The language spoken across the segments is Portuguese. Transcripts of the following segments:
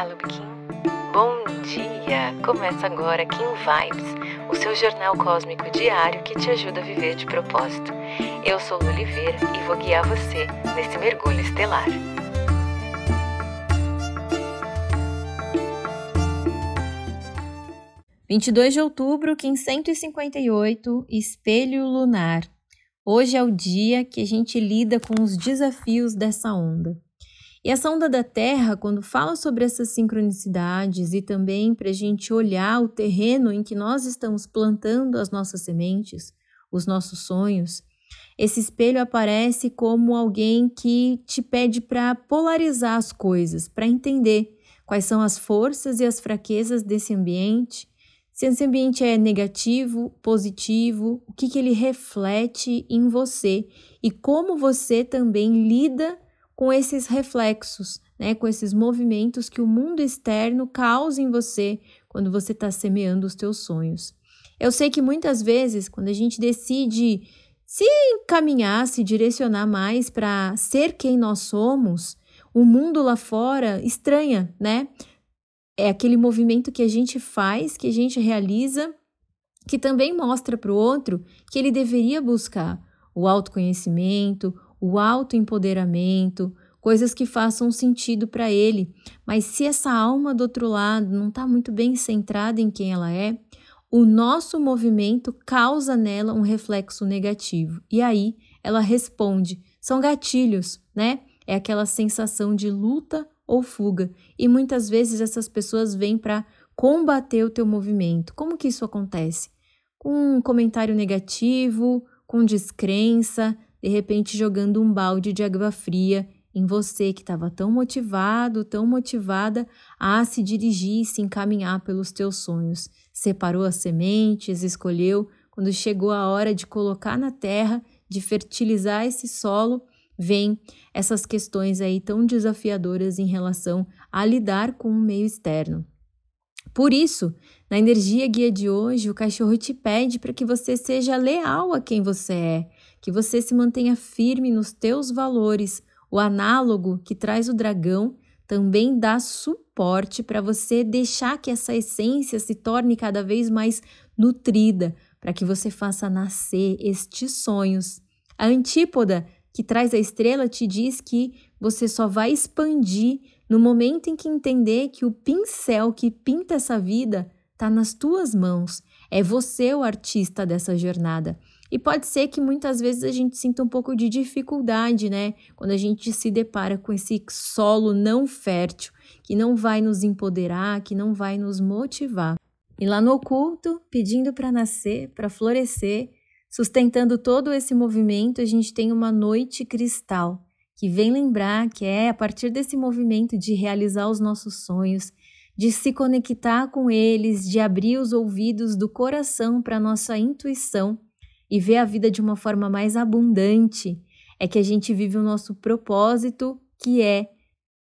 Olá, Lubikin. Bom dia! Começa agora Kim Vibes, o seu jornal cósmico diário que te ajuda a viver de propósito. Eu sou Lu Oliveira e vou guiar você nesse mergulho estelar. Vinte e dois de outubro, Kim 158, Espelho Lunar. Hoje é o dia que a gente lida com os desafios dessa onda. E essa onda da Terra, quando fala sobre essas sincronicidades e também para a gente olhar o terreno em que nós estamos plantando as nossas sementes, os nossos sonhos, esse espelho aparece como alguém que te pede para polarizar as coisas, para entender quais são as forças e as fraquezas desse ambiente, se esse ambiente é negativo, positivo, o que, que ele reflete em você e como você também lida com esses reflexos, né, com esses movimentos que o mundo externo causa em você quando você está semeando os teus sonhos. Eu sei que muitas vezes, quando a gente decide se encaminhar, se direcionar mais para ser quem nós somos, o mundo lá fora estranha, né? É aquele movimento que a gente faz, que a gente realiza, que também mostra para o outro que ele deveria buscar o autoconhecimento, o autoempoderamento, coisas que façam sentido para ele. Mas se essa alma do outro lado não está muito bem centrada em quem ela é, o nosso movimento causa nela um reflexo negativo. E aí ela responde. São gatilhos, né? É aquela sensação de luta ou fuga. E muitas vezes essas pessoas vêm para combater o teu movimento. Como que isso acontece? Com um comentário negativo, com descrença, de repente jogando um balde de água fria em você que estava tão motivado, tão motivada a se dirigir se encaminhar pelos teus sonhos. Separou as sementes, escolheu, quando chegou a hora de colocar na terra, de fertilizar esse solo, vem essas questões aí tão desafiadoras em relação a lidar com o meio externo. Por isso, na energia guia de hoje, o cachorro te pede para que você seja leal a quem você é, que você se mantenha firme nos teus valores. O análogo que traz o dragão também dá suporte para você deixar que essa essência se torne cada vez mais nutrida, para que você faça nascer estes sonhos. A antípoda que traz a estrela te diz que você só vai expandir no momento em que entender que o pincel que pinta essa vida está nas tuas mãos. É você o artista dessa jornada. E pode ser que muitas vezes a gente sinta um pouco de dificuldade, né? Quando a gente se depara com esse solo não fértil, que não vai nos empoderar, que não vai nos motivar. E lá no oculto, pedindo para nascer, para florescer, sustentando todo esse movimento, a gente tem uma noite cristal, que vem lembrar que é a partir desse movimento de realizar os nossos sonhos, de se conectar com eles, de abrir os ouvidos do coração para a nossa intuição e ver a vida de uma forma mais abundante, é que a gente vive o nosso propósito, que é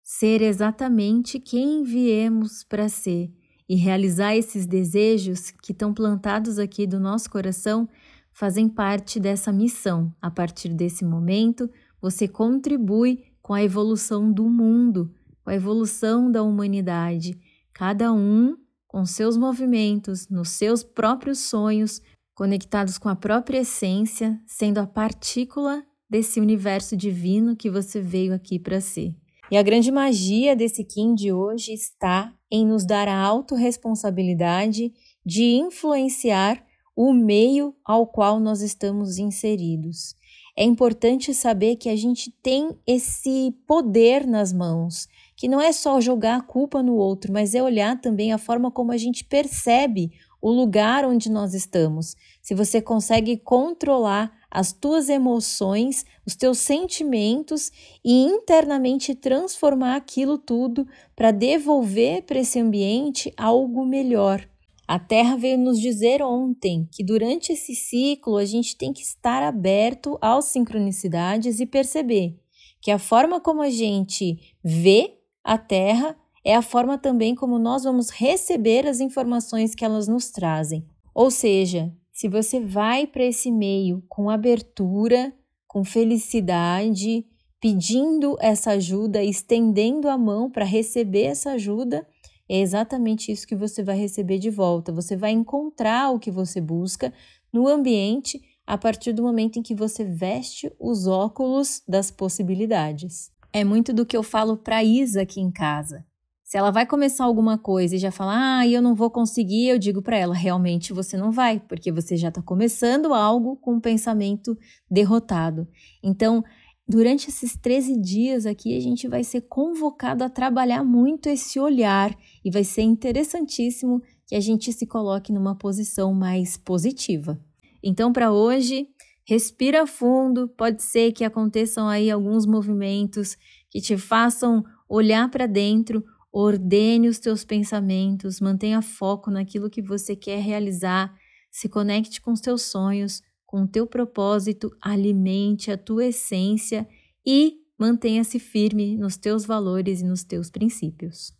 ser exatamente quem viemos para ser e realizar esses desejos que estão plantados aqui do nosso coração fazem parte dessa missão. A partir desse momento, você contribui com a evolução do mundo, com a evolução da humanidade, cada um com seus movimentos, nos seus próprios sonhos, conectados com a própria essência, sendo a partícula desse universo divino que você veio aqui para ser. E a grande magia desse Kim de hoje está em nos dar a autorresponsabilidade de influenciar o meio ao qual nós estamos inseridos. É importante saber que a gente tem esse poder nas mãos, que não é só jogar a culpa no outro, mas é olhar também a forma como a gente percebe o lugar onde nós estamos, se você consegue controlar as tuas emoções, os teus sentimentos e internamente transformar aquilo tudo para devolver para esse ambiente algo melhor. A Terra veio nos dizer ontem que durante esse ciclo a gente tem que estar aberto às sincronicidades e perceber que a forma como a gente vê a Terra é a forma também como nós vamos receber as informações que elas nos trazem. Ou seja, se você vai para esse meio com abertura, com felicidade, pedindo essa ajuda, estendendo a mão para receber essa ajuda, é exatamente isso que você vai receber de volta. Você vai encontrar o que você busca no ambiente a partir do momento em que você veste os óculos das possibilidades. É muito do que eu falo para Isa aqui em casa. Se ela vai começar alguma coisa e já falar, ah, eu não vou conseguir, eu digo para ela, realmente você não vai, porque você já está começando algo com um pensamento derrotado. Então, durante esses 13 dias aqui, a gente vai ser convocado a trabalhar muito esse olhar e vai ser interessantíssimo que a gente se coloque numa posição mais positiva. Então, para hoje, respira fundo, pode ser que aconteçam aí alguns movimentos que te façam olhar para dentro, ordene os teus pensamentos, mantenha foco naquilo que você quer realizar, se conecte com os teus sonhos, com teu propósito, alimente a tua essência e mantenha-se firme nos teus valores e nos teus princípios.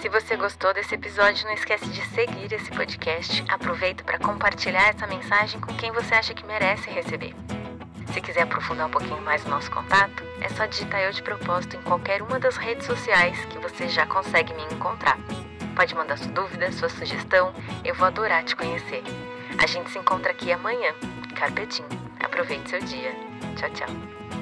Se você gostou desse episódio, não esquece de seguir esse podcast. Aproveita para compartilhar essa mensagem com quem você acha que merece receber. Se quiser aprofundar um pouquinho mais o nosso contato, é só digitar eu de propósito em qualquer uma das redes sociais que você já consegue me encontrar. Pode mandar sua dúvida, sua sugestão, eu vou adorar te conhecer. A gente se encontra aqui amanhã. Carpetinho. Aproveite seu dia. Tchau, tchau.